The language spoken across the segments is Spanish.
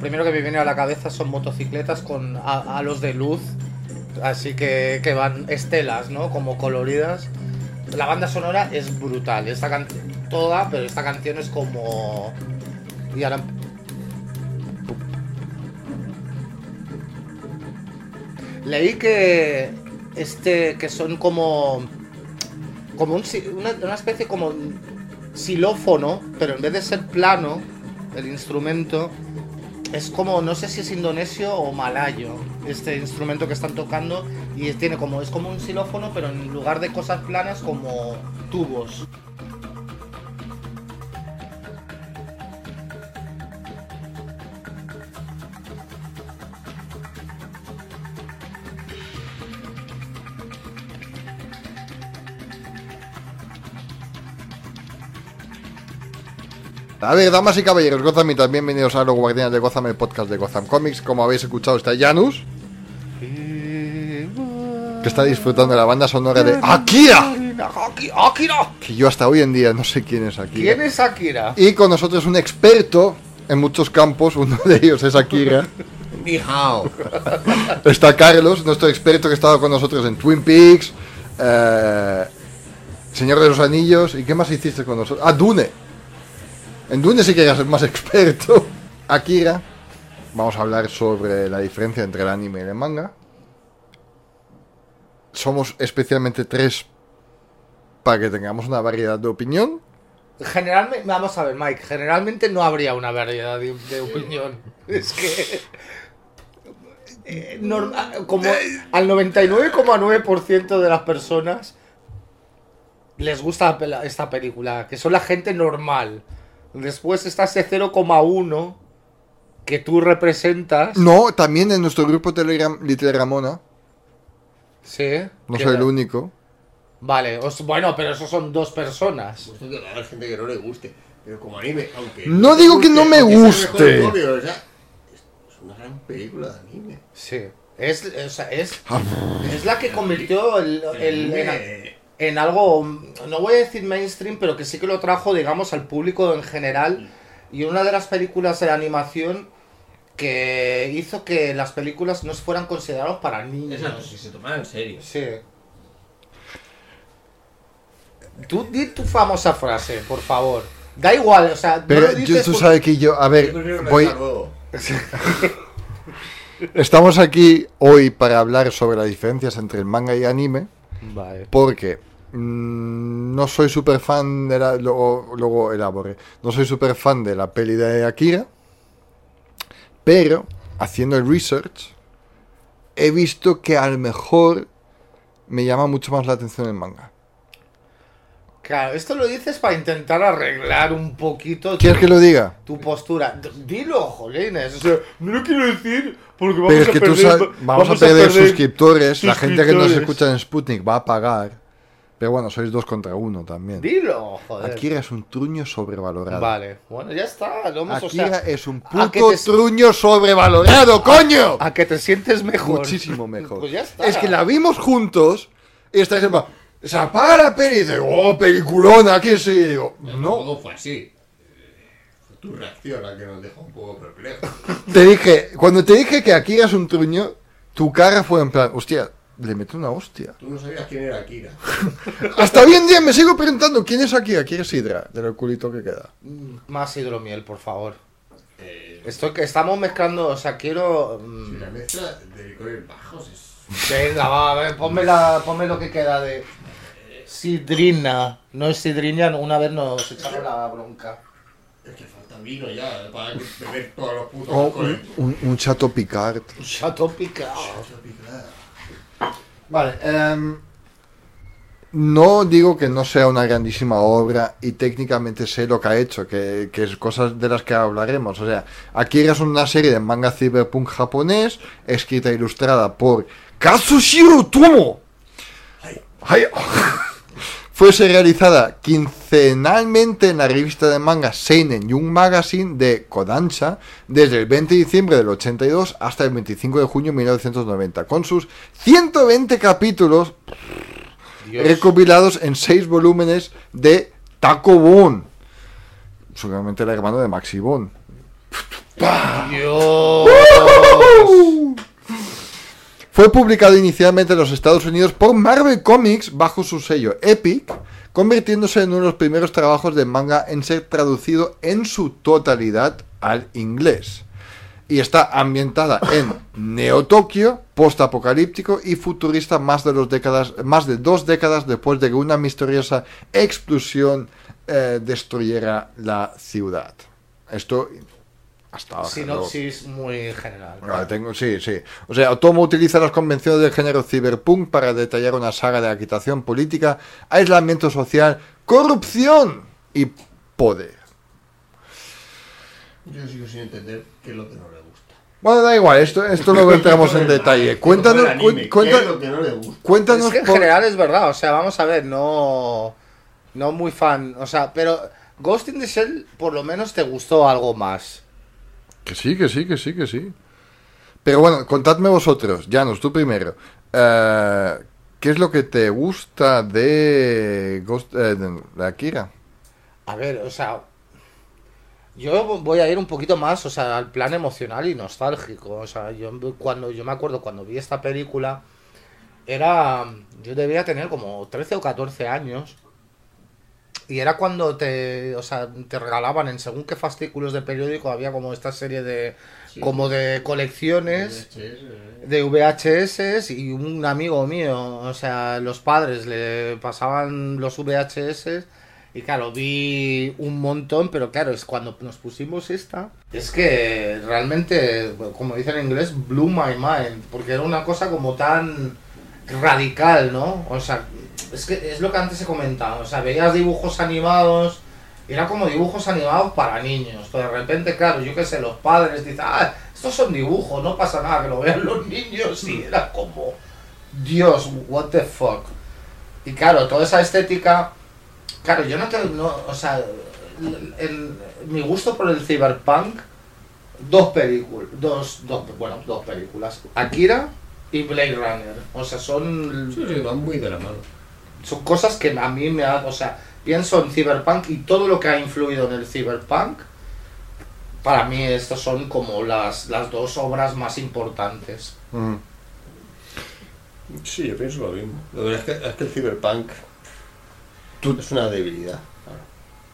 primero que me viene a la cabeza son motocicletas con halos de luz, así que, que van estelas, ¿no? Como coloridas. La banda sonora es brutal, esta canción, toda, pero esta canción es como... Y ahora... Leí que este que son como como una, una especie como xilófono, pero en vez de ser plano el instrumento es como no sé si es indonesio o malayo este instrumento que están tocando y tiene como es como un xilófono, pero en lugar de cosas planas como tubos. A ver, damas y caballeros, Gothamitas, bienvenidos a los Guardianes de Gotham, el podcast de Gotham Comics. Como habéis escuchado, está Janus, que está disfrutando de la banda sonora de Akira, Aki- ¡Akira! que yo hasta hoy en día no sé quién es Akira. ¿Quién es Akira? Y con nosotros un experto en muchos campos, uno de ellos es Akira. Ni hao. Está Carlos, nuestro experto que ha estado con nosotros en Twin Peaks, eh, Señor de los Anillos, ¿y qué más hiciste con nosotros? Ah, Dune. En Dune sí que eras el más experto. Akira, vamos a hablar sobre la diferencia entre el anime y el manga. Somos especialmente tres para que tengamos una variedad de opinión. Generalmente, vamos a ver, Mike, generalmente no habría una variedad de, de opinión. Es que. eh, norma- como al 99,9% de las personas les gusta esta película, que son la gente normal. Después está ese 0,1 que tú representas. No, también en nuestro grupo Telegram Little Ramona, Sí. no soy el único. Vale, os- bueno, pero eso son dos personas. Que va a haber gente que no le guste. Pero como anime, aunque. No te digo que no me guste. el cómic, o sea, es una gran película de anime. Sí. Es, o sea, es, es la que convirtió el, el- en, anime, en algo, no voy a decir mainstream, pero que sí que lo trajo, digamos, al público en general. Y una de las películas de animación que hizo que las películas no fueran consideradas para niños. Exacto, si se tomara en serio. Sí. Tú di tu famosa frase, por favor. Da igual, o sea, no Pero lo yo- dices tú por- sabes que yo, a Yo ver, voy, estamos aquí hoy para hablar sobre las diferencias entre el manga y anime, Vale. porque mm, no soy súper fan de la, luego, luego no soy súper fan de la peli de Akira, pero haciendo el research he visto que a lo mejor me llama mucho más la atención el manga. Claro, esto lo dices para intentar arreglar un poquito tu, ¿Quieres que lo diga? tu postura. Dilo, jolines. O sea, no lo quiero decir porque vamos Pero es a que tú perder, sabes, vamos, a perder, suscriptores, la gente que nos escucha en Sputnik va a pagar, pero bueno, sois dos contra uno también. Dilo, joder. Akira es un truño sobrevalorado. Vale, bueno, ya está. Lo hemos, o Akira sea, es un a puto te- truño sobrevalorado, coño. a que te sientes mejor. Muchísimo mejor. Pues ya está. Es que la vimos juntos y estáis en se apaga la peli y dice, oh, peliculona, aquí sí. Y digo, no. Tampoco fue así. Eh, Fue tu reacción la que nos dejó un poco perplejos. Te dije, cuando te dije que Akira es un truño, tu cara fue en plan, hostia, le meto una hostia. Tú no sabías quién era Akira. Hasta hoy en día me sigo preguntando quién es Akira, quién es Hydra, del culito que queda. Más hidromiel, por favor. Eh, Esto que estamos mezclando, o sea, quiero. mm, si la mezcla de licores bajos es. Venga, va, a ver, ponme, la, ponme lo que queda de. Sidrina. No es sidrina, una vez nos echaron la bronca. Es que falta vino ya para beber todos los putos Oh, un, un, un Chateau Picard. Chateau Picard. Vale, em, no digo que no sea una grandísima obra y técnicamente sé lo que ha hecho, que, que es cosas de las que hablaremos. O sea, Akira es una serie de manga cyberpunk japonés, escrita e ilustrada por Kazushiro Tomo. Ay. Fuese realizada quincenalmente en la revista de manga Seinen Young Magazine de Kodansha desde el 20 de diciembre del 82 hasta el 25 de junio de 1990, con sus 120 capítulos Dios. recopilados en 6 volúmenes de Taco Bon, seguramente el hermano de Maxi Bon. Dios. Fue publicado inicialmente en los Estados Unidos por Marvel Comics bajo su sello Epic, convirtiéndose en uno de los primeros trabajos de manga en ser traducido en su totalidad al inglés. Y está ambientada en Neo Tokio, post-apocalíptico y futurista más de, dos décadas, más de dos décadas después de que una misteriosa explosión eh, destruyera la ciudad. Esto hasta Sinopsis muy general. Tengo, sí, sí. O sea, Otomo utiliza las convenciones del género cyberpunk para detallar una saga de agitación política, aislamiento social, corrupción y poder. Yo sigo sin entender qué es lo que no le gusta. Bueno, da igual, esto, esto luego entramos en detalle. Cuéntanos, Como el anime, cu- cuenta- ¿Qué es lo que no le gusta? cuéntanos Es que en por- general es verdad, o sea, vamos a ver, no. No muy fan, o sea, pero Ghost in the Shell por lo menos te gustó algo más. Que sí, que sí, que sí, que sí. Pero bueno, contadme vosotros, Janus, tú primero. Eh, ¿Qué es lo que te gusta de Ghost de, de Akira? A ver, o sea. Yo voy a ir un poquito más, o sea, al plan emocional y nostálgico. O sea, yo cuando yo me acuerdo cuando vi esta película, era. Yo debía tener como 13 o 14 años. Y era cuando te, o sea, te regalaban en según qué fascículos de periódico había como esta serie de como de colecciones de VHS y un amigo mío, o sea, los padres le pasaban los VHS y claro, vi un montón, pero claro, es cuando nos pusimos esta, es que realmente, como dicen en inglés, blew my mind, porque era una cosa como tan radical, ¿no? O sea, es que es lo que antes he comentado, o sea, veías dibujos animados, era como dibujos animados para niños, pero de repente, claro, yo qué sé, los padres dicen, ah, estos son dibujos, no pasa nada, que lo vean los niños, y era como, Dios, what the fuck. Y claro, toda esa estética, claro, yo no te, no, o sea, el- el- mi gusto por el cyberpunk, dos películas, dos, dos, bueno, dos películas, Akira y Blade Runner, o sea, son Sí, sí, van muy de la mano. Son cosas que a mí me ha, o sea, pienso en Cyberpunk y todo lo que ha influido en el Cyberpunk, para mí estas son como las, las dos obras más importantes. Mm. Sí, yo pienso lo mismo. Lo que es que, es que el cyberpunk Tú- es una debilidad. Claro.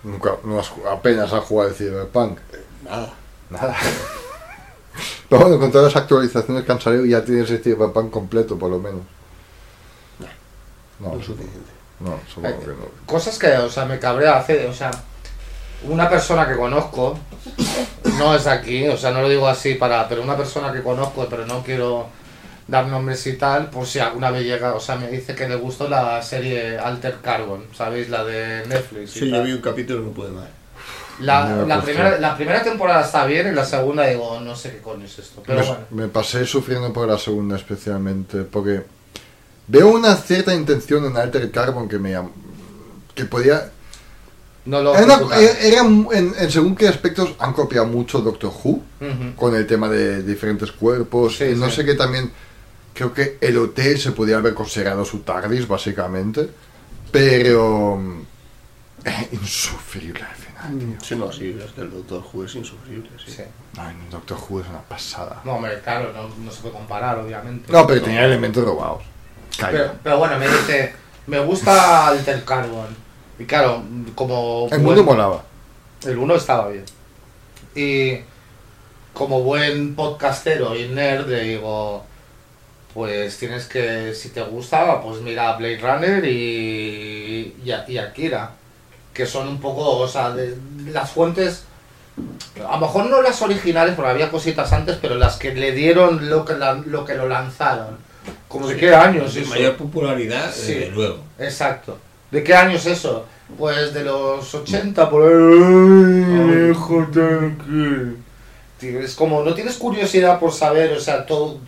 Nunca, no has, apenas has jugado el Cyberpunk. Nada. Nada. Pero bueno, con todas las actualizaciones que han salido ya tienes el Cyberpunk completo, por lo menos. No, No suficiente. no, supongo que no. Cosas que, o sea, me cabrea hacer, o sea, una persona que conozco, no es aquí, o sea, no lo digo así para, pero una persona que conozco, pero no quiero dar nombres y tal, por si alguna vez llega, o sea, me dice que le gustó la serie Alter Carbon, ¿sabéis? La de Netflix. y Sí, yo vi un capítulo no pude más. La, la, primera, la primera temporada está bien y la segunda digo, no sé qué coño es esto. Pero me, bueno. me pasé sufriendo por la segunda especialmente, porque veo una cierta intención en Alter Carbon que me llam- que podía No lo era, en, en según qué aspectos han copiado mucho Doctor Who con el tema de diferentes cuerpos Sí, no sí. sé qué también creo que el hotel se podía haber considerado su TARDIS básicamente pero mm, es insufrible al final tío. Sí, no, sí, es que el Doctor Who es insufrible, sí. Sí. Ay, no, Doctor Who es una pasada No, hombre, claro, no, no se puede comparar, obviamente. no pero tenía elementos robados. Pero, pero bueno, me dice, me gusta Alter Carbon. Y claro, como... el buen- mundo molaba El uno estaba bien. Y como buen podcastero y nerd, le digo, pues tienes que, si te gusta, pues mira Blade Runner y, y, y Akira, que son un poco, o sea, de, las fuentes, a lo mejor no las originales, porque había cositas antes, pero las que le dieron lo que, la- lo, que lo lanzaron. Como de qué años De eso? mayor popularidad, Sí. desde luego. Exacto. ¿De qué año es eso? Pues de los 80 por ahí. Es como, no tienes curiosidad por saber, o sea, todo,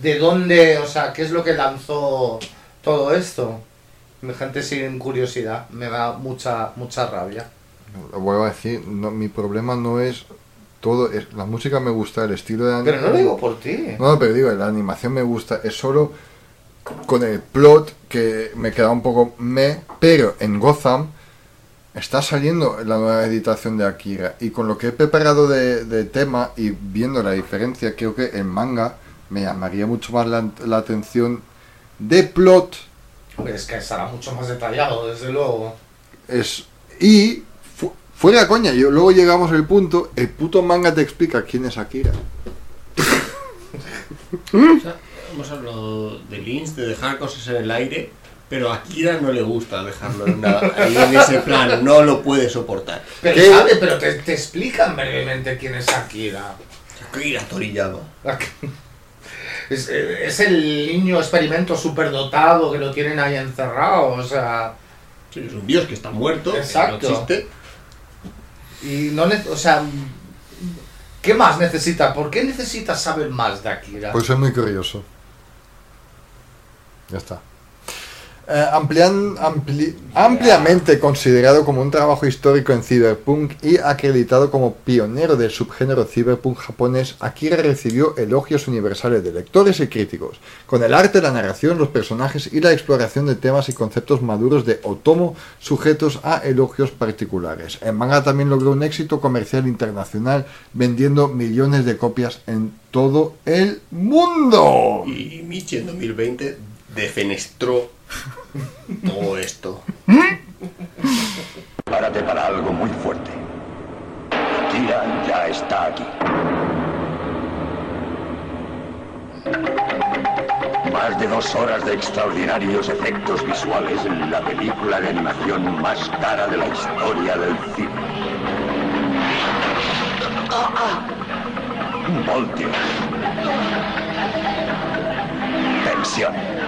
de dónde, o sea, qué es lo que lanzó todo esto. Gente sin curiosidad, me da mucha, mucha rabia. Lo vuelvo a decir, no, mi problema no es todo, es, la música me gusta, el estilo de Pero no lo digo por ti. No, pero digo, la animación me gusta, es solo con el plot que me queda un poco me, pero en Gotham está saliendo la nueva editación de Akira y con lo que he preparado de, de tema y viendo la diferencia, creo que en manga me llamaría mucho más la, la atención de plot Hombre, es que estará mucho más detallado, desde luego. es y fuera coña, yo luego llegamos al punto, el puto manga te explica quién es Akira. O sea, hemos hablado de Lynch, de dejar cosas en el aire, pero a Kira no le gusta dejarlo en, una- en ese plano, no lo puede soportar. Pero, ¿Qué? ¿sabe? Pero te, te explican brevemente quién es Akira. Akira Toriyama. Es, es el niño experimento superdotado que lo tienen ahí encerrado, o sea... Sí, es un dios que está muerto, que Exacto. no existe. Y no o sea, ¿qué más necesita? ¿Por qué necesitas saber más de Akira? Pues soy muy curioso. Ya está. Eh, ampliamente considerado como un trabajo histórico en cyberpunk y acreditado como pionero del subgénero cyberpunk japonés, Akira recibió elogios universales de lectores y críticos, con el arte, la narración, los personajes y la exploración de temas y conceptos maduros de Otomo sujetos a elogios particulares. El manga también logró un éxito comercial internacional, vendiendo millones de copias en todo el mundo. Y Michi en 2020 defenestró todo esto. Párate para algo muy fuerte. Kira ya está aquí. Más de dos horas de extraordinarios efectos visuales en la película de animación más cara de la historia del cine. Voltio. Tensión.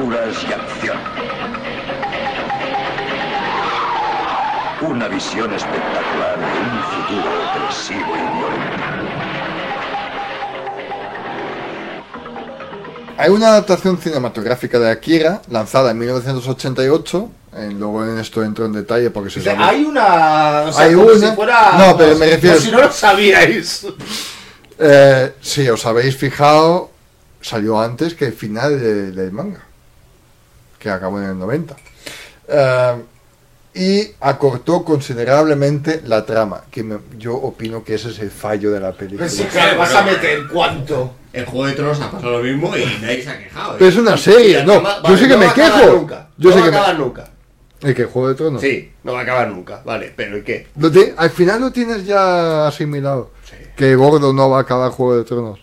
Aventuras y acción. Una visión espectacular de un futuro opresivo y violento. Hay una adaptación cinematográfica de Akira, lanzada en 1988. eh, luego en esto entro en detalle porque se Dice, sabe- hay una... O sea, Hay como una- si fuera... No, pero me refiero- si no lo sabíais. Eh, si os habéis fijado, salió antes que el final de- del manga, que acabó en el 90. Eh, y acortó considerablemente la trama, que me- yo opino que ese es el fallo de la película. Pero sí, claro, vas a meter cuánto. El Juego de Tronos ha pasado lo mismo y nadie se ha quejado. ¿eh? Pero es una serie, no, acaba- yo vale, sé que no me quejo. Nunca. Yo no sé va que a me- acabar nunca. ¿El que Juego de Tronos? Sí, no va a acabar nunca. Vale, pero ¿y qué? Lo te- al final lo tienes ya asimilado. Sí. Que Gordo no va a acabar Juego de Tronos.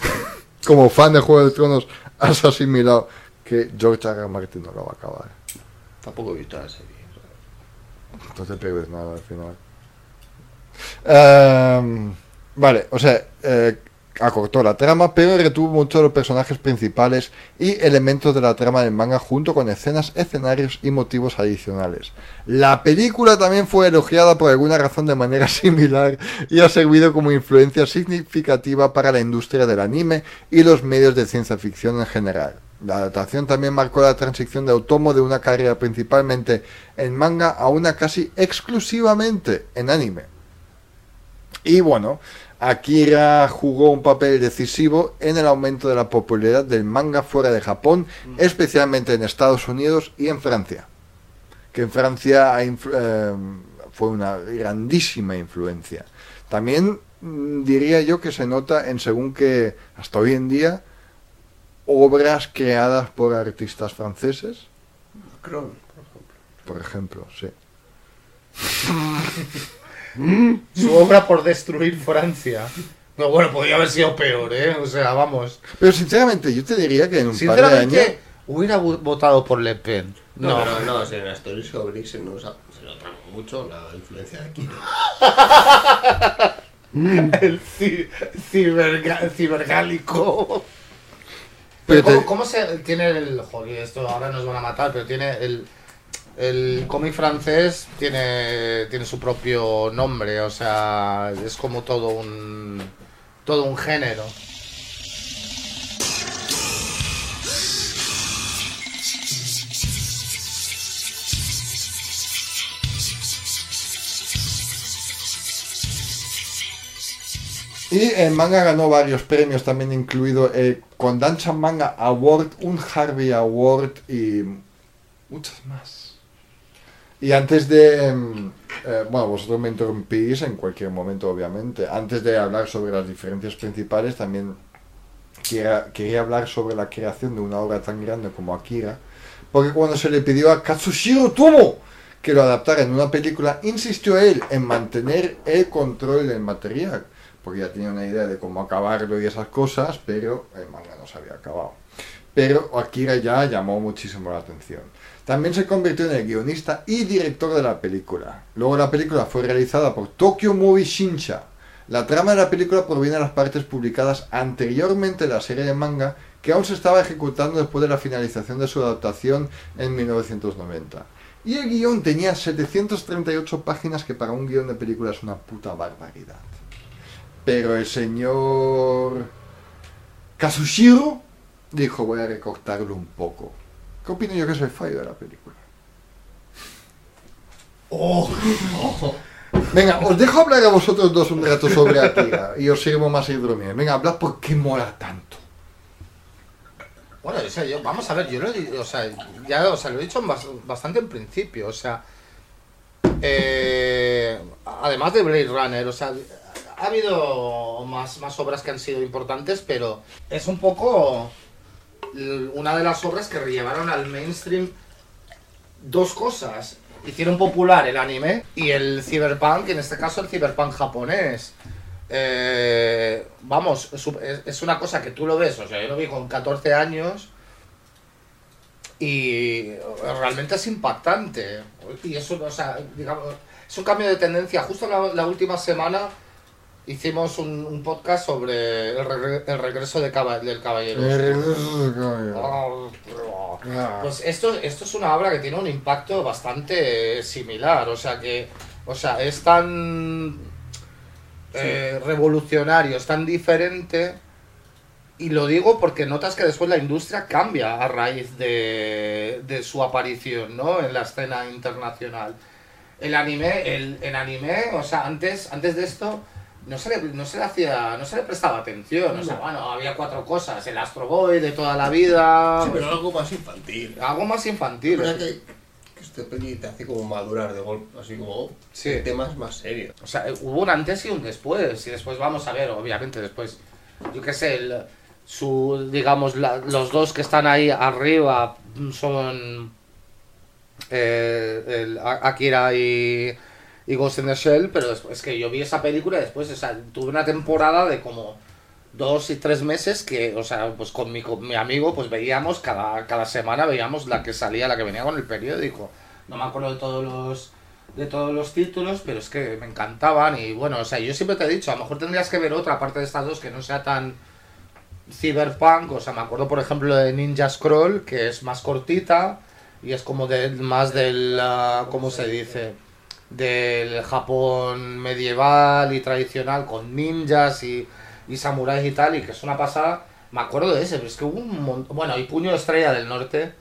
Como fan de Juego de Tronos, has asimilado que George R. R. Martin no lo va a acabar. Tampoco he visto la serie. No te pierdes nada al final. Ehm, vale, o sea, eh, acortó la trama, pero retuvo muchos de los personajes principales y elementos de la trama del manga junto con escenas, escenarios y motivos adicionales. La película también fue elogiada por alguna razón de manera similar y ha servido como influencia significativa para la industria del anime y los medios de ciencia ficción en general. La adaptación también marcó la transición de Otomo de una carrera principalmente en manga a una casi exclusivamente en anime. Y bueno, Akira jugó un papel decisivo en el aumento de la popularidad del manga fuera de Japón, especialmente en Estados Unidos y en Francia. Que en Francia eh, fue una grandísima influencia. También mm, diría yo que se nota en según que hasta hoy en día obras creadas por artistas franceses, Cron. por ejemplo, sí. Su obra por destruir Francia. No, bueno, podría haber sido peor, ¿eh? O sea, vamos. Pero sinceramente, yo te diría que en un par de años... Sinceramente, hubiera vo- votado por Le Pen. No, No, pero no, si en la story sobre se nos ha- se nota mucho la influencia de aquí. el cibergálico. Pero Pero ¿cómo, te- cómo se tiene el. Joder, esto ahora nos van a matar, pero tiene el. El cómic francés tiene, tiene su propio nombre, o sea, es como todo un. todo un género. Y el manga ganó varios premios, también incluido el Kondansha Manga Award, un Harvey Award y muchas más. Y antes de... mm, eh, bueno, vosotros me interrumpís en cualquier momento, obviamente. Antes de hablar sobre las diferencias principales, también quería, quería hablar sobre la creación de una obra tan grande como Akira. Porque cuando se le pidió a Katsushiro Tomo que lo adaptara en una película, insistió él en mantener el control del material. Porque ya tenía una idea de cómo acabarlo y esas cosas, pero el manga no se había acabado. Pero Akira ya llamó muchísimo la atención. También se convirtió en el guionista y director de la película. Luego la película fue realizada por Tokyo Movie Shinsha. La trama de la película proviene de las partes publicadas anteriormente de la serie de manga que aún se estaba ejecutando después de la finalización de su adaptación en 1990. Y el guion tenía 738 páginas que para un guion de película es una puta barbaridad. Pero el señor Kazushiro dijo voy a recortarlo un poco. ¿Qué opino yo que es el fallo de la película? Oh, Venga, os dejo hablar a vosotros dos un rato sobre Akira y os sirvo más hidromiel. Venga, hablad por qué mola tanto. Bueno, o sea, yo, vamos a ver, yo lo o sea, ya o sea, lo he dicho bas- bastante en principio, o sea, eh, además de Blade Runner, o sea, ha habido más, obras que han sido importantes, pero es un poco una de las obras que llevaron al mainstream dos cosas. Hicieron popular el anime y el cyberpunk, en este caso el cyberpunk japonés. Eh, vamos, es una cosa que tú lo ves, o sea, yo lo vi con 14 años y realmente es impactante. Y eso, o sea, digamos, es un cambio de tendencia. Justo la, la última semana hicimos un, un podcast sobre el, regre- el regreso de caba- del caballero. Ah, Pues esto, esto es una obra que tiene un impacto bastante similar, o sea que, o sea, es tan eh, revolucionario, es tan diferente, y lo digo porque notas que después la industria cambia a raíz de, de su aparición, ¿no? En la escena internacional. El anime, el, el anime, o sea, antes, antes de esto no se le, no se le hacía, no se le prestaba atención, o sea, bueno, había cuatro cosas, el Astro Boy de toda la vida, Sí, pero algo más infantil. algo más infantil. Verdad que, que este peli te hace como madurar de golpe, así como Sí. temas más serios. O sea, hubo un antes y un después. Y después vamos a ver, obviamente, después, yo qué sé, el- su, digamos, la- los dos que están ahí arriba son eh, el Akira y, y Ghost in the Shell, pero es, que yo vi esa película y después, o sea, tuve una temporada de como dos y tres meses que, o sea, pues con mi, con mi amigo, pues veíamos cada, cada semana, veíamos la que salía, la que venía con el periódico. No me acuerdo de todos los de todos los títulos, pero es que me encantaban y bueno, o sea, yo siempre te he dicho, a lo mejor tendrías que ver otra aparte de estas dos que no sea tan cyberpunk, o sea, me acuerdo por ejemplo de Ninja Scroll, que es más cortita y es como de, más del, ah, ¿cómo se dice? Del Japón medieval y tradicional con ninjas y, y samuráis y tal, y que es una pasada. Me acuerdo de ese, pero es que hubo un montón. Bueno, y Puño de Estrella del Norte.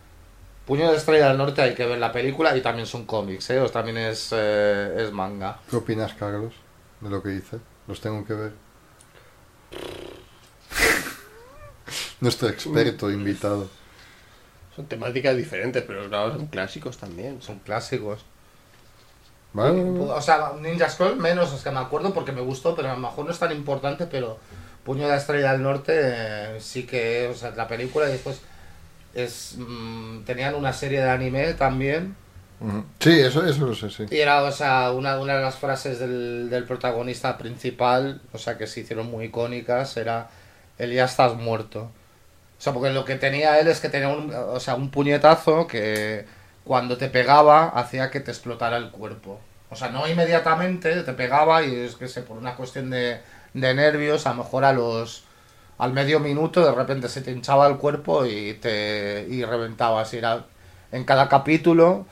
Puño de Estrella del Norte hay que ver la película y también son cómics, ¿eh? O también es, eh, es manga. ¿Qué opinas, Carlos, de lo que dice? Los tengo que ver. Nuestro experto invitado. Son temáticas diferentes, pero claro, son clásicos también. Son clásicos. ¿Vale? O sea, Ninja Scroll menos, es que me acuerdo porque me gustó, pero a lo mejor no es tan importante, pero Puño de Estrella del Norte eh, sí que, o sea, la película y después es mm, tenían una serie de anime también. Sí, eso, eso lo sé, sí. y era, o sea, una, una de las frases del, del protagonista principal, o sea, que se hicieron muy icónicas, era el ya estás muerto. O sea, porque lo que tenía él es que tenía un, o sea, un puñetazo que cuando te pegaba hacía que te explotara el cuerpo. O sea, no inmediatamente te pegaba y es que sé, por una cuestión de, de nervios, a lo mejor a los al medio minuto de repente se te hinchaba el cuerpo y te y reventabas. Y era en cada capítulo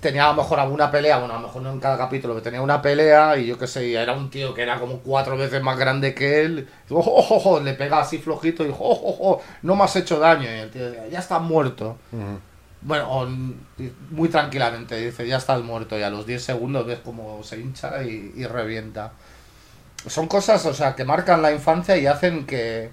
tenía a lo mejor alguna pelea, bueno, a lo mejor no en cada capítulo, pero tenía una pelea y yo qué sé, era un tío que era como cuatro veces más grande que él, y, "Oh, oh, oh", le pega así flojito y "Oh, oh, oh, no me has hecho daño, y el tío decía, ya estás muerto. Bueno, muy tranquilamente dice, ya estás muerto, y a los 10 segundos ves como se hincha y, revienta. son cosas, o sea, que marcan la infancia y hacen que,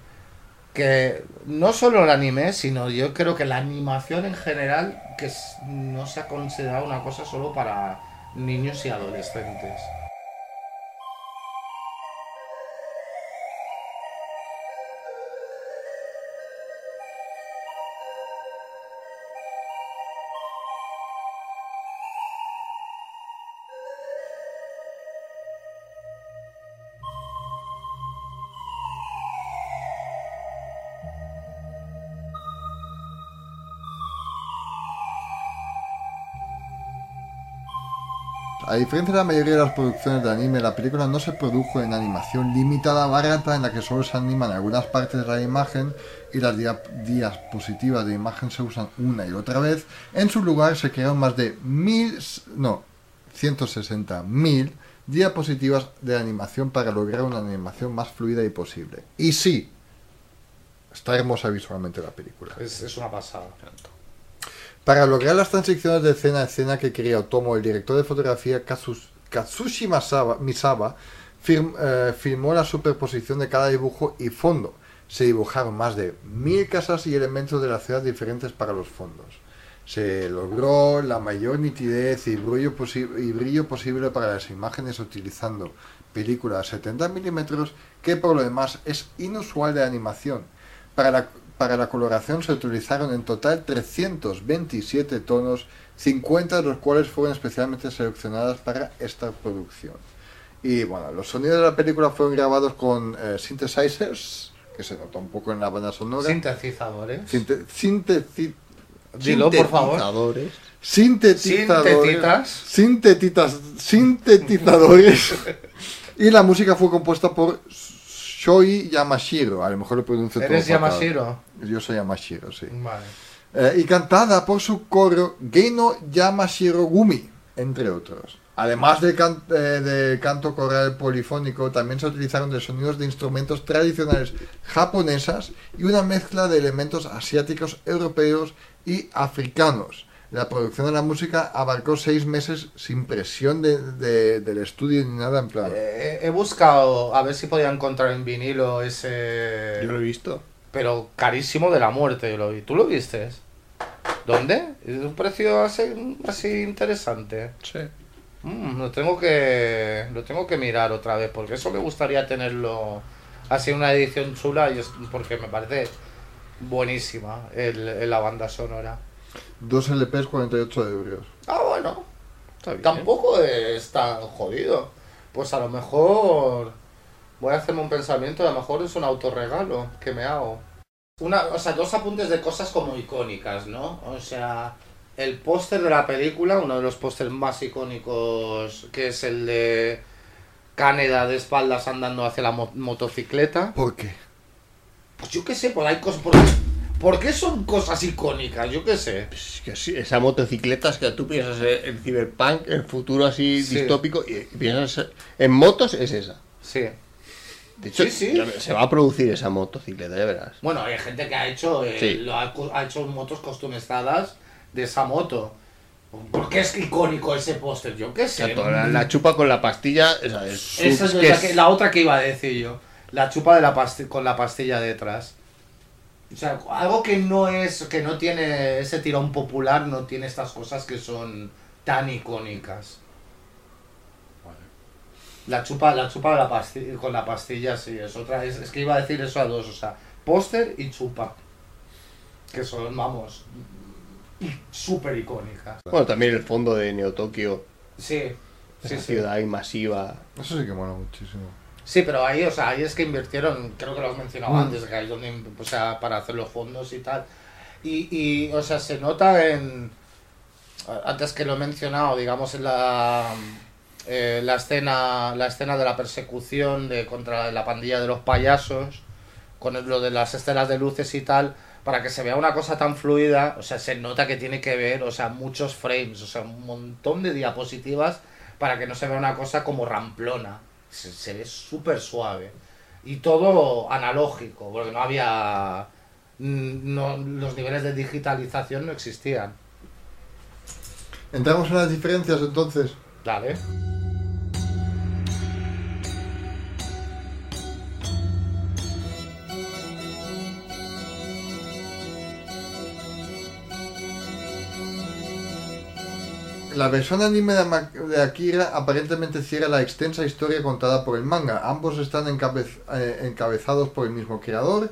que no solo el anime, sino yo creo que la animación en general, que no se ha considerado una cosa solo para niños y adolescentes. A diferencia de la mayoría de las producciones de anime, la película no se produjo en animación limitada barata en la que solo se animan algunas partes de la imagen y las dia- diapositivas de imagen se usan una y otra vez. En su lugar se crearon más de mil, no, 160.000 diapositivas de animación para lograr una animación más fluida y posible. Y sí, está hermosa visualmente la película. Es, es una pasada. Para lograr las transiciones de escena a escena que quería Otomo, el director de fotografía Katsushi Masaba- eh, filmó la superposición de cada dibujo y fondo. Se dibujaron más de mil casas y elementos de la ciudad diferentes para los fondos. Se logró la mayor nitidez y brillo, posi- y brillo posible para las imágenes utilizando película a 70 milímetros que por lo demás es inusual de animación. Para la, para la coloración se utilizaron en total 327 tonos, 50 de los cuales fueron especialmente seleccionadas para esta producción. Y bueno, los sonidos de la película fueron grabados con eh, synthesizers, que se nota un poco en la banda sonora. Sintetizadores. Sinte- sinteti- Dilo, por favor. Sintetizadores. sintetizadores, Sintetitas. sintetitas, sintetizadores. y la música fue compuesta por Shoi Yamashiro. A lo mejor lo pronuncio todo ¿Eres fatal. Yamashiro? Yo soy Yamashiro, sí. Vale. Eh, y cantada por su coro Geino Yamashiro Gumi, entre otros. Además del can- eh, de canto coral polifónico, también se utilizaron de sonidos de instrumentos tradicionales japonesas y una mezcla de elementos asiáticos, europeos y africanos. La producción de la música abarcó seis meses sin presión de- de- del estudio ni nada en plan. Eh, he buscado a ver si podía encontrar en vinilo ese. Yo lo he visto. Pero carísimo de la muerte, yo lo vi. ¿Tú lo viste? ¿Dónde? ¿Es un precio así, así interesante? Sí. Mm, lo tengo que lo tengo que mirar otra vez porque eso me gustaría tenerlo así una edición chula y es porque me parece buenísima el, el- la banda sonora. Dos LPs, 48 euros. Ah, bueno, Está bien. tampoco es tan jodido. Pues a lo mejor voy a hacerme un pensamiento, a lo mejor es un autorregalo que me hago. Una, o sea, dos apuntes de cosas como icónicas, ¿no? O sea, el póster de la película, uno de los pósters más icónicos, que es el de Caneda de espaldas andando hacia la mo- motocicleta. ¿Por qué? Pues yo qué sé, pues hay cosas... ¿por por qué son cosas icónicas? Yo qué sé. Es que sí, esa motocicleta es que tú piensas en Cyberpunk, el futuro así Sí. distópico, y piensas en motos, es esa. Sí. De hecho, Sí, sí. ya- se va a producir esa motocicleta, ya verás. Bueno, hay gente que ha hecho, eh, lo ha, hecho motos customizadas de esa moto. ¿Por qué es icónico ese póster? Yo qué sé. Exacto, la, la chupa con la pastilla, esa es, Esa es que la, es- que- la otra que iba a decir yo. La chupa de la con la pastilla detrás. O sea, algo que no es, que no tiene ese tirón popular, no tiene estas cosas que son tan icónicas. La chupa, la chupa de la pastilla, con la pastilla, sí, es otra. Es, es que iba a decir eso a dos, o sea, póster y chupa. Que son, vamos, súper icónicas. Bueno, también el fondo de Neo Tokio, Sí, sí, esa sí. ciudad ahí masiva. Eso sí que mola muchísimo. Sí, pero ahí, o sea, ahí es que invirtieron, creo que lo has mencionado Mm. antes, que ahí es donde, o sea, para hacer los fondos y tal. Y, y, o sea, se nota en, antes que lo he mencionado, digamos, en la, eh, la escena, la escena de la persecución de contra la pandilla de los payasos, con lo de las estelas de luces y tal, para que se vea una cosa tan fluida, o sea, se nota que tiene que ver, o sea, muchos frames, o sea, un montón de diapositivas para que no se vea una cosa como ramplona. Se, se ve súper suave. Y todo analógico, porque no había... mm, No, los niveles de digitalización no existían. Entramos en las diferencias entonces. Dale. La versión anime de, Akira aparentemente cierra la extensa historia contada por el manga. Ambos están eh, encabezados por el mismo creador,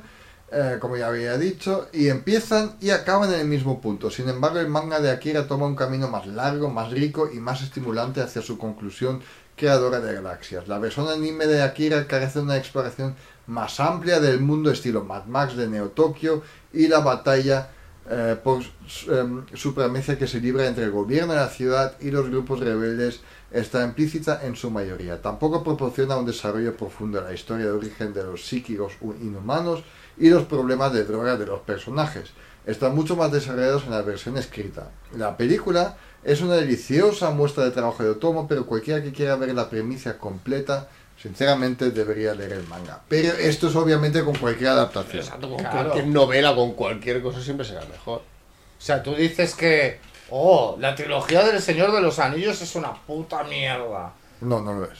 eh, como ya había dicho, y empiezan y acaban en el mismo punto. Sin embargo, el manga de Akira toma un camino más largo, más rico y más estimulante hacia su conclusión creadora de galaxias. La versión anime de Akira carece de una exploración más amplia del mundo estilo Mad Max de Neo Tokyo y la batalla eh, por su- em, supremacia que se libra entre el gobierno de la ciudad y los grupos rebeldes está implícita en su mayoría. Tampoco proporciona un desarrollo profundo de la historia de origen de los psíquicos inhumanos y los problemas de droga de los personajes. Están mucho más desarrollados en la versión escrita. La película es una deliciosa muestra de trabajo de Otomo, pero cualquiera que quiera ver la premisa completa, sinceramente debería leer el manga. Pero esto es obviamente con cualquier adaptación. Exacto, con Claro. cualquier novela, con cualquier cosa siempre será mejor. O sea, tú dices que, oh, la trilogía del Señor de los Anillos es una puta mierda. No, no lo es.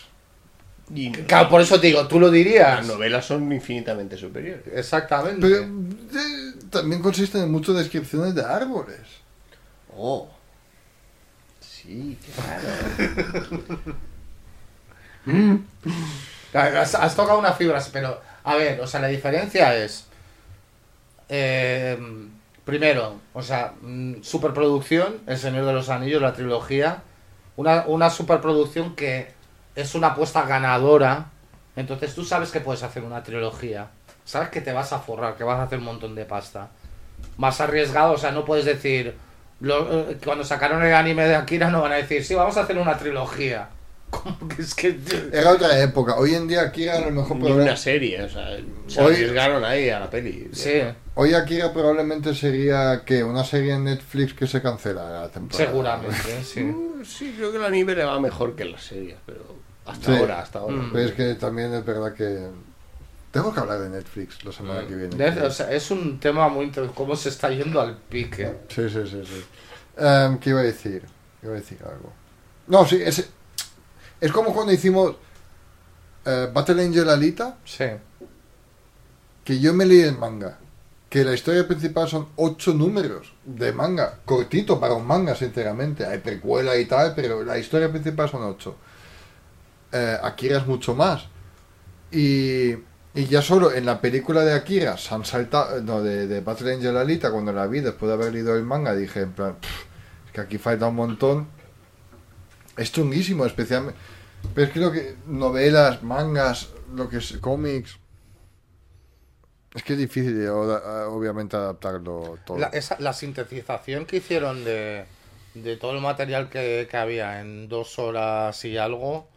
Y Claro, por eso te digo, tú lo dirías. las novelas son infinitamente superiores. Exactamente. Pero eh, también consisten en muchas descripciones de árboles. Oh. Sí, claro. Has, has tocado unas fibras, pero a ver, o sea, la diferencia es. eh, primero, o sea, mm, superproducción, El Señor de los Anillos, la trilogía. Una, una superproducción que es una apuesta ganadora. Entonces tú sabes que puedes hacer una trilogía. Sabes que te vas a forrar, que vas a hacer un montón de pasta. Más arriesgado, o sea, no puedes decir. eh, cuando sacaron el anime de Akira, no van a decir, sí, vamos a hacer una trilogía. Como que es que. Era otra época. Hoy en día Akira a lo mejor Ni probable- una serie, o sea, se Hoy- arriesgaron ahí a la peli. Sí, Hoy Akira probablemente sería que una serie en Netflix que se cancela la temporada. seguramente, sí. Mm, Sí, creo que el anime le va mejor que las series, pero hasta Sí. ahora, hasta ahora. Mm. Pero es que también es verdad que tengo que hablar de Netflix la semana Mm. que viene. De- o sea, es un tema muy interesante, cómo se está yendo al pique. Sí, sí, sí, sí. Em, ¿Qué iba a decir? Iba a decir algo. No, sí, es, es como cuando hicimos eh, Battle Angel Alita, Sí. que yo me leí el manga. Que la historia principal son ocho números de manga. Cortito para un manga, sinceramente. Hay precuela y tal, pero la historia principal son ocho. Eh, Akira es mucho más. Y, y ya solo en la película de Akira, se han saltado, no, de, de Battle Angel Alita, cuando la vi después de haber leído el manga, dije en plan, "Pff, es que aquí falta un montón. Es chunguísimo, especialmente. Pero es que lo que. Novelas, mangas, lo que es cómics. Es que es difícil, eh, o- obviamente, adaptarlo todo. La, sintetización que hicieron de, de todo el material que, que había en dos horas y algo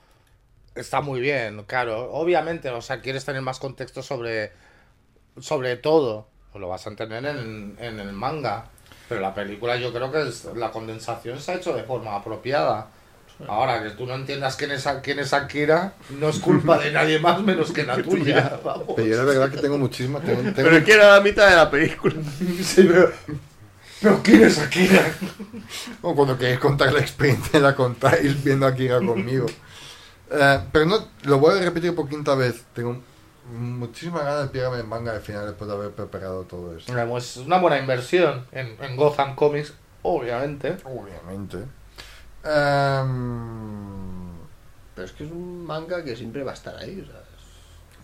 está muy bien, claro. Obviamente, o sea, quieres tener más contexto sobre, sobre todo, pues lo vas a tener en, en el manga. Pero la película yo creo que la condensación se ha hecho de forma apropiada. Ahora, que tú no entiendas quién es, quién es Akira, no es culpa de nadie más menos que la tuya. vamos. Pero yo la verdad que tengo tengo- Pero es que era la mitad de la película. Sí, pero, pero ¿quién es Akira? o cuando queréis contar la experiencia, la contáis viendo aquí conmigo. Eh, pero no, lo voy a repetir por quinta vez. Tengo muchísimas ganas de pegarme el manga al final después de haber preparado todo esto. Es una buena inversión en, en Gotham Comics, obviamente. Obviamente. Em, Pero es que es un manga que siempre va a estar ahí,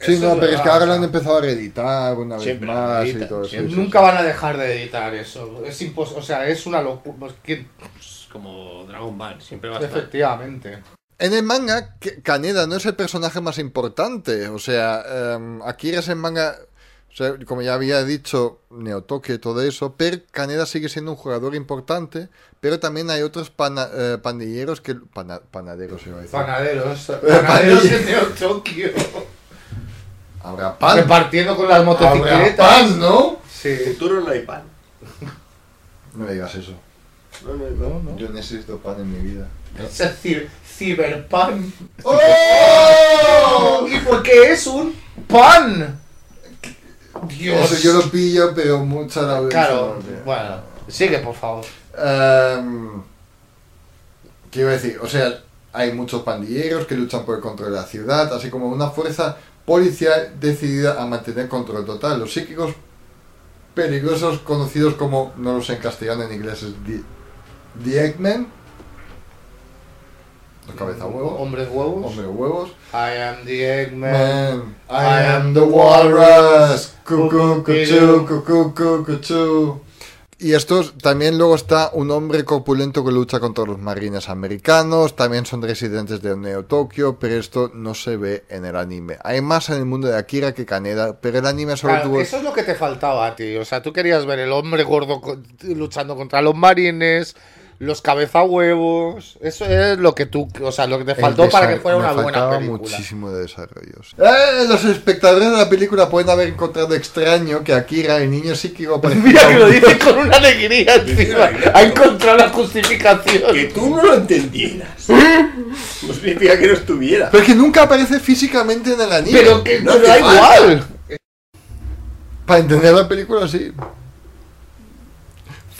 sí, Eso no, es pero es que ahora o lo han empezado a reeditar una vez Siempre más y todo eso. Nunca van a dejar de editar eso. Es impos o sea, es una locura. Pues, ¿quién? es como Dragon Ball, siempre va a estar. Efectivamente. En el manga, Kaneda no es el personaje más importante. O sea, em, Akira es el manga. O sea, como ya había dicho, Neotoque, todo eso. Pero Kaneda sigue siendo un jugador importante. Pero también hay otros pana- eh, pandilleros que. pana- panaderos, iba a decir. Panaderos. Panaderos en Neo Tokio. Habrá pan. Repartiendo con las Habrá motocicletas. pan, ¿no? Sí. futuro no hay pan. No me digas eso. No. No, no. Yo necesito pan en mi vida. Es decir, ciberpan. ¡Oh! ¿Y por qué es un pan? Dios. Eso yo lo pillo, pero mucha la Claro, no bueno. Sigue, por favor. Em, ¿Qué iba a decir? O sea, hay muchos pandilleros que luchan por el control de la ciudad, así como una fuerza policial decidida a mantener control total. Los psíquicos peligrosos, conocidos como, no lo sé en castellano, en inglés es The, the Eggmen, Los cabeza huevos. Hombres huevos. Hombre huevos. I am the Eggman. Man, I am the walrus. Cucú, cuchú, cucú, cucú, cuchú. Y estos también luego está un hombre corpulento que lucha contra los marines americanos, también son residentes de Neo Tokio, pero esto no se ve en el anime. Hay más en el mundo de Akira que Kaneda, pero el anime solo Claro, tuvo... eso es lo que te faltaba a ti. O sea, tú querías ver el hombre gordo luchando contra los marines, los cabeza huevos. Eso es lo que tú, o sea, lo que te faltó para que fuera me una buena película. muchísimo de desarrollos. Eh, los espectadores de la película pueden haber encontrado extraño que Akira, el niño psíquico, Mira que lo dice con una alegría encima. Ha encontrado la justificación. Que tú no lo entendieras. No significa que no estuviera. Pero es que nunca aparece físicamente en el anime. Pero que No da igual. Para entender la película, sí.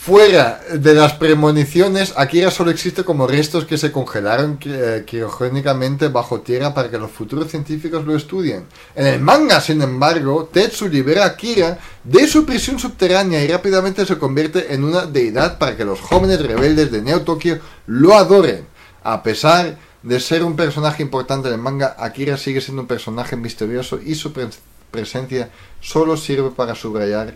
Fuera de las premoniciones, Akira solo existe como restos que se congelaron eh, criogénicamente bajo tierra para que los futuros científicos lo estudien. En el manga, sin embargo, Tetsu libera a Akira de su prisión subterránea y rápidamente se convierte en una deidad para que los jóvenes rebeldes de Neo Tokio lo adoren. A pesar de ser un personaje importante en el manga, Akira sigue siendo un personaje misterioso y su pres- presencia solo sirve para subrayar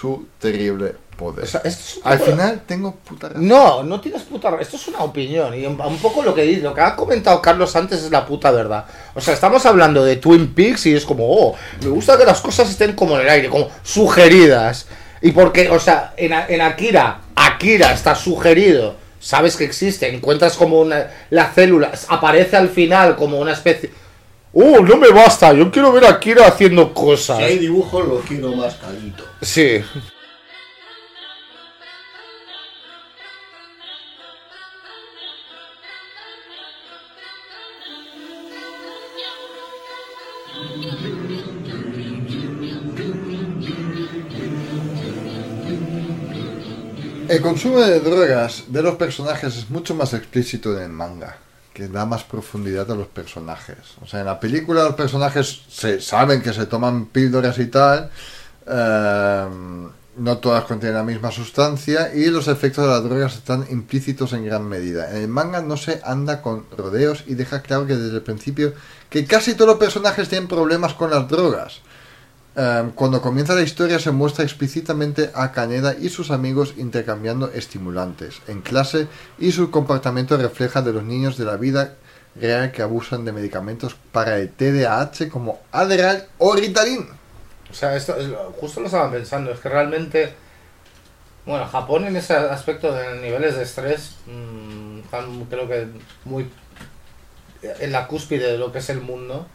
su terrible poder. O sea, esto es Al final tengo puta razón. No, no tienes puta ra- Esto es una opinión. Y un un poco lo que lo que ha comentado Carlos antes es la puta verdad. O sea, estamos hablando de Twin Peaks y es como, oh, me gusta que las cosas estén como en el aire, como sugeridas. Y porque, o sea, en, en Akira, Akira está sugerido, sabes que existe, encuentras como una. La célula aparece al final como una especie. ¡Uh, no me basta! Yo quiero ver a Akira haciendo cosas. Si hay dibujos, lo quiero más calito. Sí. El consumo de drogas de los personajes es mucho más explícito en el manga, que da más profundidad a los personajes. O sea, en la película los personajes se saben que se toman píldoras y tal, eh, no todas contienen la misma sustancia y los efectos de las drogas están implícitos en gran medida. En el manga no se anda con rodeos y deja claro que desde el principio que casi todos los personajes tienen problemas con las drogas. Eh, cuando comienza la historia se muestra explícitamente a Kaneda y sus amigos intercambiando estimulantes en clase y su comportamiento refleja de los niños de la vida real que abusan de medicamentos para el TDAH como Adderall o Ritalin. O sea, esto justo lo estaba pensando, es que realmente, bueno, Japón en ese aspecto de niveles de estrés, mm, están, creo que muy en la cúspide de lo que es el mundo.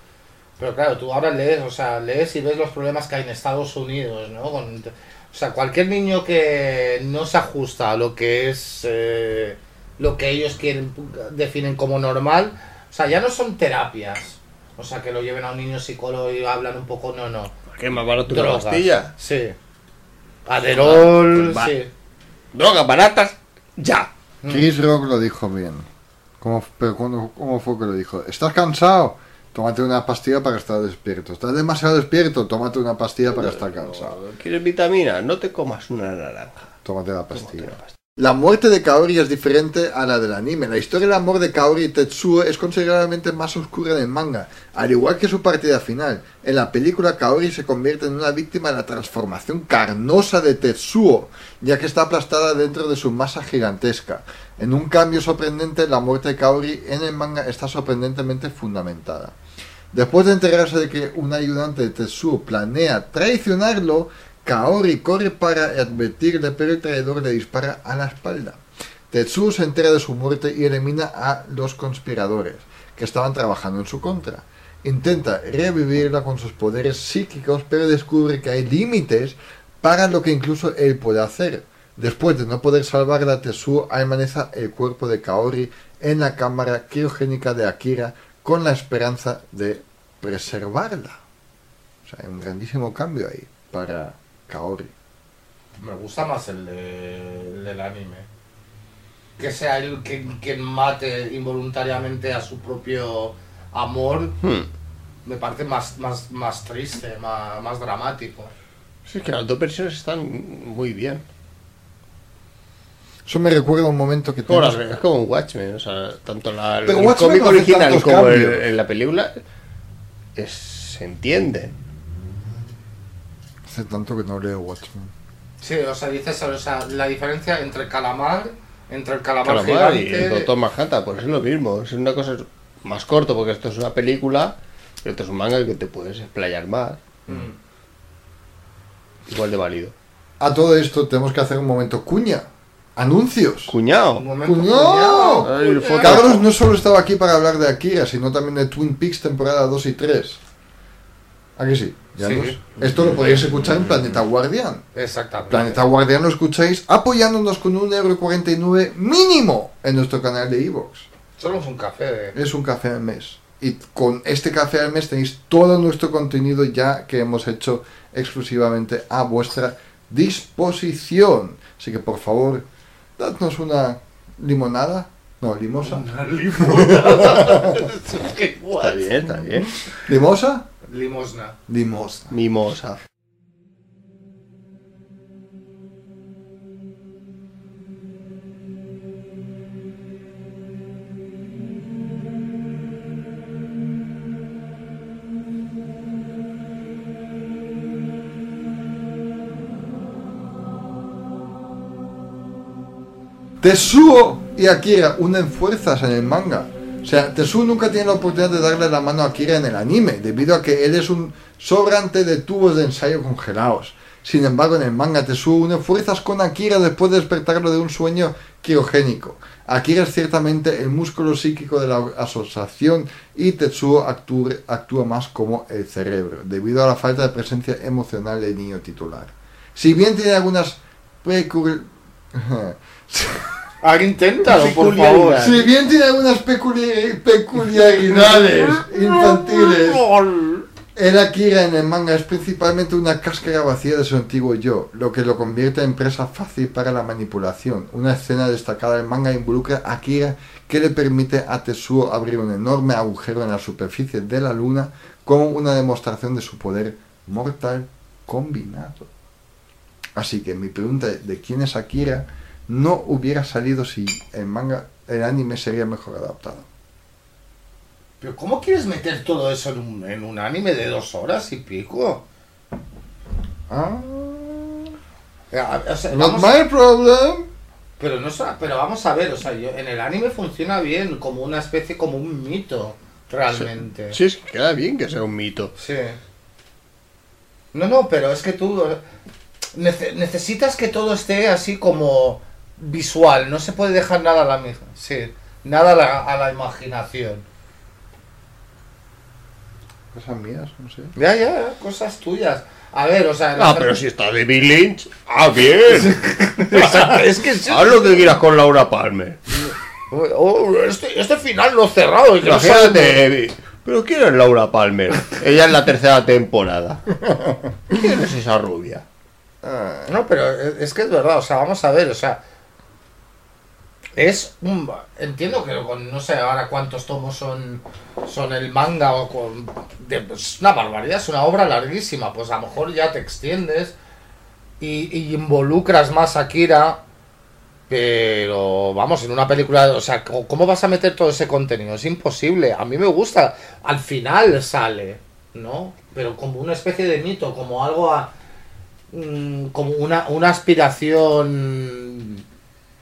Pero claro, tú ahora lees, o sea, lees y ves los problemas que hay en Estados Unidos, ¿no? Con- o sea, cualquier niño que no se ajusta a lo que es eh, lo que ellos quieren definen como normal, o sea, ya no son terapias. O sea, que lo lleven a un niño psicólogo y hablan un poco, no, no. ¿Qué más barato que Drogas. pastilla? Sí. Aderol, Pues sí. Drogas baratas, ya. Chris Rock lo dijo bien. ¿Cómo, pero ¿cómo, cómo fue que lo dijo? ¿Estás cansado? Tómate una pastilla para estar despierto. ¿Estás demasiado despierto? Tómate una pastilla para estar cansado. ¿Quieres vitaminas? No te comas una naranja. Tómate la pastilla. Tómate la pastilla. La muerte de Kaori es diferente a la del anime. La historia del amor de Kaori y Tetsuo es considerablemente más oscura en el manga, al igual que su partida final. En la película, Kaori se convierte en una víctima de la transformación carnosa de Tetsuo, ya que está aplastada dentro de su masa gigantesca. En un cambio sorprendente, la muerte de Kaori en el manga está sorprendentemente fundamentada. Después de enterarse de que un ayudante de Tetsuo planea traicionarlo, Kaori corre para advertirle, pero el traidor le dispara a la espalda. Tetsuo se entera de su muerte y elimina a los conspiradores, que estaban trabajando en su contra. Intenta revivirla con sus poderes psíquicos, pero descubre que hay límites para lo que incluso él puede hacer. Después de no poder salvarla, Tetsuo amaneza el cuerpo de Kaori en la cámara criogénica de Akira con la esperanza de preservarla. O sea, hay un grandísimo cambio ahí para Kaori. Me gusta más el, de- el del anime. Que sea él quien, quien mate involuntariamente a su propio amor. Hmm. Me parece más, más, más triste, más, más dramático. Sí, es que las dos versiones están muy bien. Eso me recuerda a un momento que tenemos- es como un Watchmen, o sea, tanto la, Pero el Watchmen cómic no original como el- en la película es- se entiende. Hace tanto que no leo Watchmen. Sí, o sea, dices, o sea, la diferencia entre el calamar, entre el calamar, Calamar y gigante... el Doctor Manhattan, pues es lo mismo, es una cosa más corto porque esto es una película, y esto es un manga que te puedes explayar más, Mm. igual de válido. A todo esto tenemos que hacer un momento cuña. Anuncios. Cuñado. ¡Cuñado! Carlos no solo estaba aquí para hablar de Akira, sino también de Twin Peaks temporada 2 y 3. ¿A que sí? Sí. Esto lo podéis escuchar en Planeta Guardián. Exactamente. Planeta Guardián lo escucháis apoyándonos con un euro 49 mínimo en nuestro canal de Evox. Solo es un café de... Es un café al mes. Y con este café al mes tenéis todo nuestro contenido ya que hemos hecho exclusivamente a vuestra disposición. Así que por favor, dadnos una limonada. No, limosa. Qué guay. Está bien, está bien. ¿Limosa? Limosna. Limosna. Mimosa. Tetsuo y Akira unen fuerzas en el manga. O sea, Tetsuo nunca tiene la oportunidad de darle la mano a Akira en el anime, debido a que él es un sobrante de tubos de ensayo congelados. Sin embargo, en el manga Tetsuo une fuerzas con Akira después de despertarlo de un sueño criogénico. Akira es ciertamente el músculo psíquico de la asociación y Tetsuo actúa, actúa más como el cerebro, debido a la falta de presencia emocional del niño titular. Si bien tiene algunas. Ahora inténtalo, por favor. Si bien tiene algunas peculi- peculiaridades infantiles, el Akira en el manga es principalmente una cáscara vacía de su antiguo yo, lo que lo convierte en presa fácil para la manipulación. Una escena destacada del manga involucra a Akira que le permite a Tetsuo abrir un enorme agujero en la superficie de la luna como una demostración de su poder mortal combinado. Así que mi pregunta de quién es Akira no hubiera salido si el manga, el anime sería mejor adaptado. Pero ¿cómo quieres meter todo eso en un, en un anime de dos horas y pico? Ah, o sea, not my problem. pero, no, pero vamos a ver, o sea, yo, en el anime funciona bien, como una especie, como un mito, realmente. Sí, es que queda bien que sea un mito. Sí. No, no, pero es que tú eh, nece- necesitas que todo esté así como visual, no se puede dejar nada a la misma. Sí, nada a la, a la imaginación. Cosas mías, no sé. Ya, ya, ya, cosas tuyas. A ver, o sea... Ah, pero si está David Lynch. Ah, bien. Es que sí. Haz lo que quieras con Laura Palmer. Oh, este, este final no cerrado. y que no Imagínate. Pero ¿quién es Laura Palmer? Ella es la tercera temporada. ¿Quién es esa rubia? Ah, No, pero es que es verdad, o sea, vamos a ver, o sea, es un... Entiendo que con, no sé ahora cuántos tomos son, son el manga o con... de- es una barbaridad, es una obra larguísima, pues a lo mejor ya te extiendes y, involucras más a Kira, pero vamos, en una película, o sea, ¿cómo cómo vas a meter todo ese contenido? Es imposible, a mí me gusta, al final sale, ¿no? Pero como una especie de mito, como algo a mm, como una, una aspiración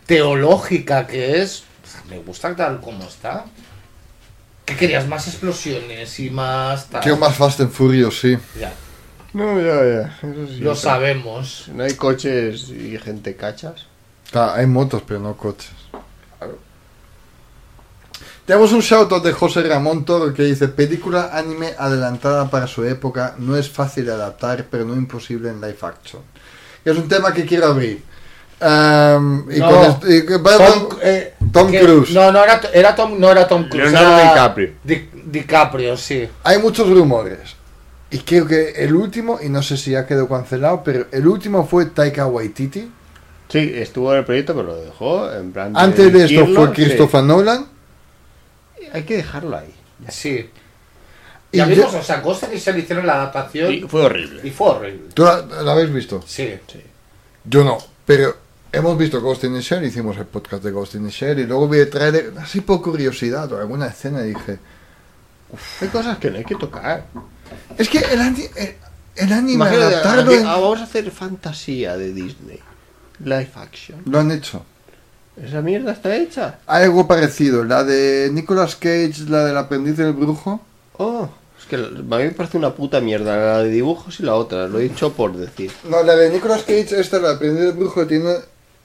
teológica que es. Me gusta tal como está. ¿Qué querías? Más explosiones y más tal. Quiero más Fast and Furious, sí. Ya, No, ya, ya. Eso sí. lo sabemos. No hay coches y gente cachas. Claro, hay motos, pero no coches. Tenemos un shoutout de José Ramón Toro que dice: Película anime adelantada para su época no es fácil de adaptar, pero no imposible en live action. Y es un tema que quiero abrir. Y No. con y Tom, eh, Tom que- Cruise. No, no era, era Tom, no era Tom Cruise. Leonardo era DiCaprio. Di- DiCaprio, sí. Hay muchos rumores. Y creo que el último, y no sé si ya quedó cancelado, pero el último fue Taika Waititi. Sí, estuvo en el proyecto, pero lo dejó. En plan Antes de esto fue Christopher Nolan. Hay que dejarlo ahí. Sí. Y Ya yo- vimos, o sea, Ghost the Shell hicieron la adaptación Y y, fue horrible. fue horrible. ¿Tú la, la habéis visto? Sí. Yo no. Pero hemos visto Ghost in the Shell, hicimos el podcast de Ghost in the Shell y luego vi el trailer así por curiosidad o alguna escena y dije, Hay cosas que no hay que tocar. es que el, ani- el, el anime adaptarlo en- ah, vamos a hacer fantasía de Disney. Live action. lo han hecho. ¿Esa mierda está hecha? Algo parecido, la de Nicolas Cage, la del aprendiz del brujo. Oh, es que a mí me parece una puta mierda la de dibujos y la otra. Lo he dicho por decir. No, la de Nicolas Cage, esta, la aprendiz del brujo, tiene,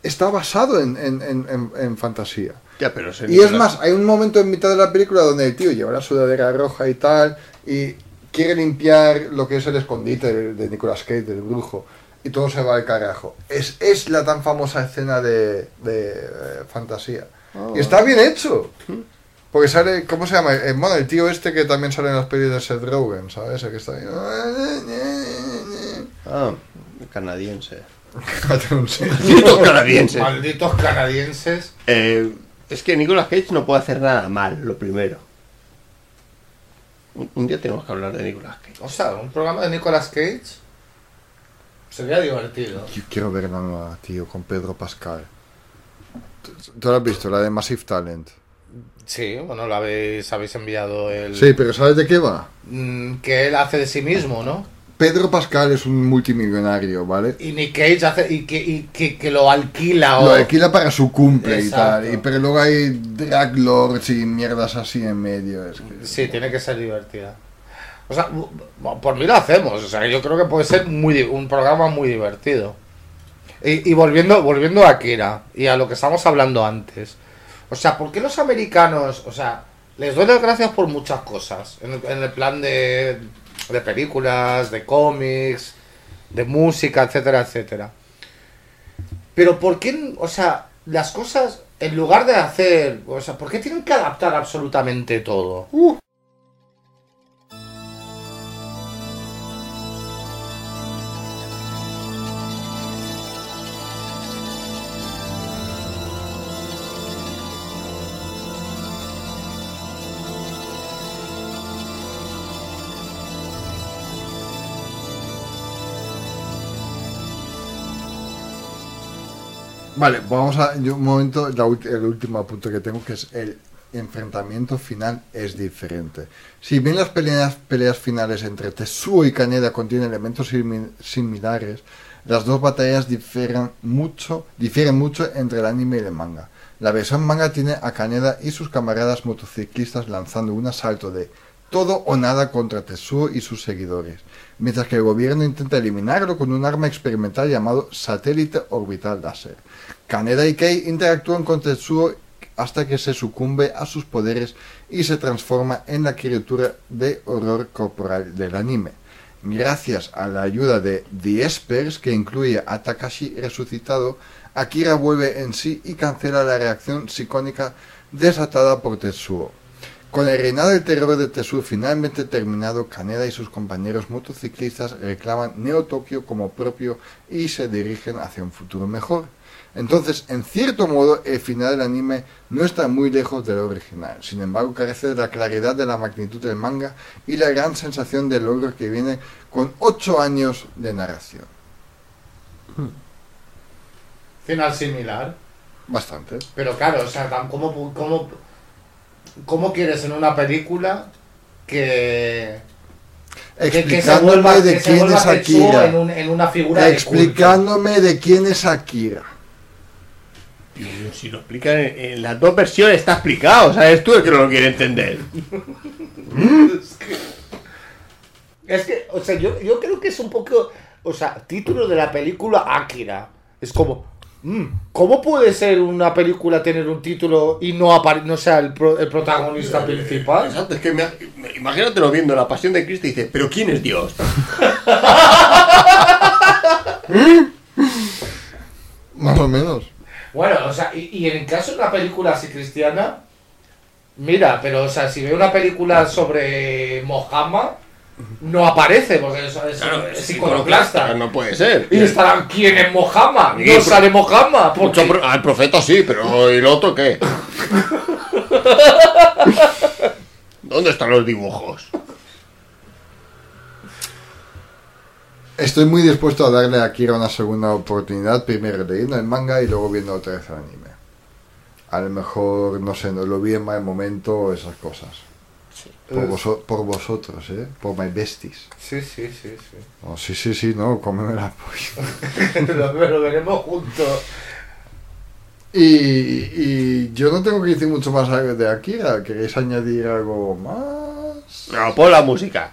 está basado en, en, en, en- en fantasía. Ya, pero Y es más, hay un momento en mitad de la película donde el tío lleva la sudadera roja y tal, y quiere limpiar lo que es el escondite de, de Nicolas Cage, del brujo, y todo se va al carajo. Es, es la tan famosa escena de, de, eh, fantasía. Y está bien hecho. Porque sale, ¿cómo se llama? Eh, bueno, el tío este que también sale en las pelis de Seth Rogen, ¿sabes? El que está ahí. Ah, canadiense. Malditos canadienses. Malditos canadienses. Eh, es que Nicolas Cage no puede hacer nada mal, lo primero. Un, un día tenemos que hablar de Nicolas Cage. O sea, un programa de Nicolas Cage sería divertido. Yo quiero ver la nueva, tío, con Pedro Pascal. ¿Tú- ¿Tú lo has visto? La de Massive Talent. Sí, bueno, lo habéis, habéis enviado el... Sí, pero ¿sabes de qué va? Mm, que él hace de sí mismo, ¿no? Pedro Pascal es un multimillonario, ¿vale? Y Nick Cage hace... Y que, y que, que lo alquila o... Lo alquila para su cumple y Exacto. tal. Y, pero luego hay drag lords y mierdas así en medio. Es que- Sí, tiene que ser divertida. O sea, por mí lo hacemos. O sea, yo creo que puede ser muy un programa muy divertido. Y, y volviendo, volviendo a Akira y a lo que estábamos hablando antes. O sea, ¿por qué los americanos, o sea, les doy las gracias por muchas cosas? En el, en el plan de, de películas, de cómics, de música, etcétera, etcétera. Pero ¿por qué, o sea, las cosas, en lugar de hacer, o sea, ¿por qué tienen que adaptar absolutamente todo? Vale, vamos a. yo un momento, la el último punto que tengo que es el enfrentamiento final es diferente. Si bien las peleas, peleas finales entre Tetsuo y Kaneda contienen elementos simi- similares, las dos batallas difieren mucho, difieren mucho entre el anime y el manga. La versión manga tiene a Kaneda y sus camaradas motociclistas lanzando un asalto de todo o nada contra Tetsuo y sus seguidores, mientras que el gobierno intenta eliminarlo con un arma experimental llamado satélite orbital láser. Kaneda y Kei interactúan con Tetsuo hasta que se sucumbe a sus poderes y se transforma en la criatura de horror corporal del anime. Gracias a la ayuda de The Espers, que incluye a Takashi resucitado, Akira vuelve en sí y cancela la reacción psicónica desatada por Tetsuo. Con el reinado del terror de Tetsuo finalmente terminado, Kaneda y sus compañeros motociclistas reclaman Neo Tokio como propio y se dirigen hacia un futuro mejor. Entonces, en cierto modo, el final del anime no está muy lejos del original. Sin embargo, carece de la claridad de la magnitud del manga y la gran sensación de logro que viene con 8 años de narración. Final similar. Bastante. Pero claro, o sea, ¿cómo, cómo, cómo quieres en una película que, que, que se Explicándome vuelva, de que quién es Akira. en, un- en una figura de culto? Explicándome de quién es Akira. Si lo explican en, en las dos versiones está explicado, ¿sabes tú el que no lo quiere entender? Es que, o sea, yo, yo creo que es un poco, o sea, título de la película Akira. Es como, mm, ¿cómo puede ser una película tener un título y no, apare- no sea el, pro- el protagonista principal? Exacto, es que me, me- imagínatelo viendo la pasión de Cristo y dice, ¿pero quién es Dios? Más o menos. Bueno, o sea, y, y en el caso de una película así cristiana, mira, pero, o sea, si veo una película sobre Mohammed, no aparece, porque es, es, es iconoclasta. no puede ser. Y estarán, ¿quién es Mohammed? No sale Mohammed. porque- Mucho al profeta sí, pero ¿y el otro qué? ¿Dónde están los dibujos? Estoy muy dispuesto a darle a Kira una segunda oportunidad, primero leyendo el manga y luego viendo otra vez el anime. A lo mejor, no sé, no lo vi en mal momento, esas cosas. Por, Eh, voso- por vosotros, ¿eh? Por my besties. Sí, sí, sí, sí. Oh, sí, sí, sí, no, cómeme la polla. lo, lo veremos juntos. Y, y yo no tengo que decir mucho más de Akira. ¿Queréis añadir algo más? No, pon la música.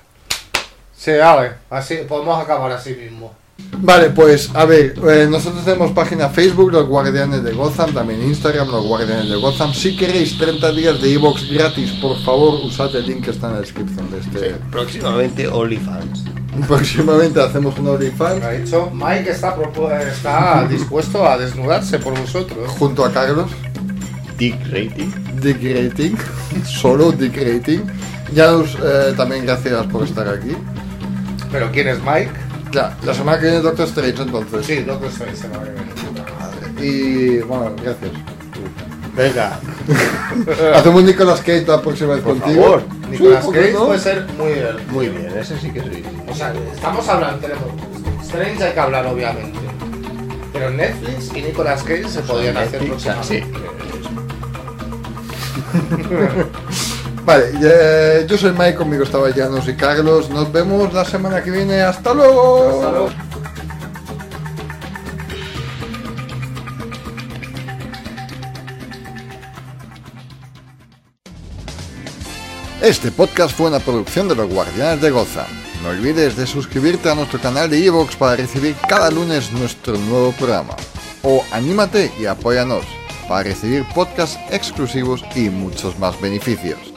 Sí, a ver, así podemos acabar así mismo. Vale, pues a ver, eh, nosotros tenemos página Facebook, Los Guardianes de Gotham, también Instagram, Los Guardianes de Gotham. Si queréis 30 días de Evox gratis, por favor, usad el link que está en la descripción de este. Próximamente OnlyFans. Próximamente hacemos un OnlyFans Ha dicho Mike está, está dispuesto a desnudarse por vosotros. junto a Carlos, Dick Rating. Dick Rating, solo Dick Rating. Ya os, eh, también gracias por estar aquí. Pero ¿quién es Mike? Ya, la semana que viene Doctor Strange entonces. Sí, Doctor Strange se me va a venir. Y bueno, gracias. Venga, Hacemos Nicolas Cage la próxima vez por contigo. favor. Nicolas Sí, ¿por qué Cage no? puede ser muy bien. Muy bien, ese sí que soy. O sea, estamos hablando, tenemos Strange hay que hablar obviamente. Pero Netflix y Nicolas Cage se podrían hacer ah, sí. Vale, eh, yo soy Mike, conmigo estaba Llanos y Carlos. Nos vemos la semana que viene. ¡Hasta luego! Hasta luego. Este podcast fue una producción de los Guardianes de Gotham. No olvides de suscribirte a nuestro canal de Evox para recibir cada lunes nuestro nuevo programa. O anímate y apóyanos para recibir podcasts exclusivos y muchos más beneficios.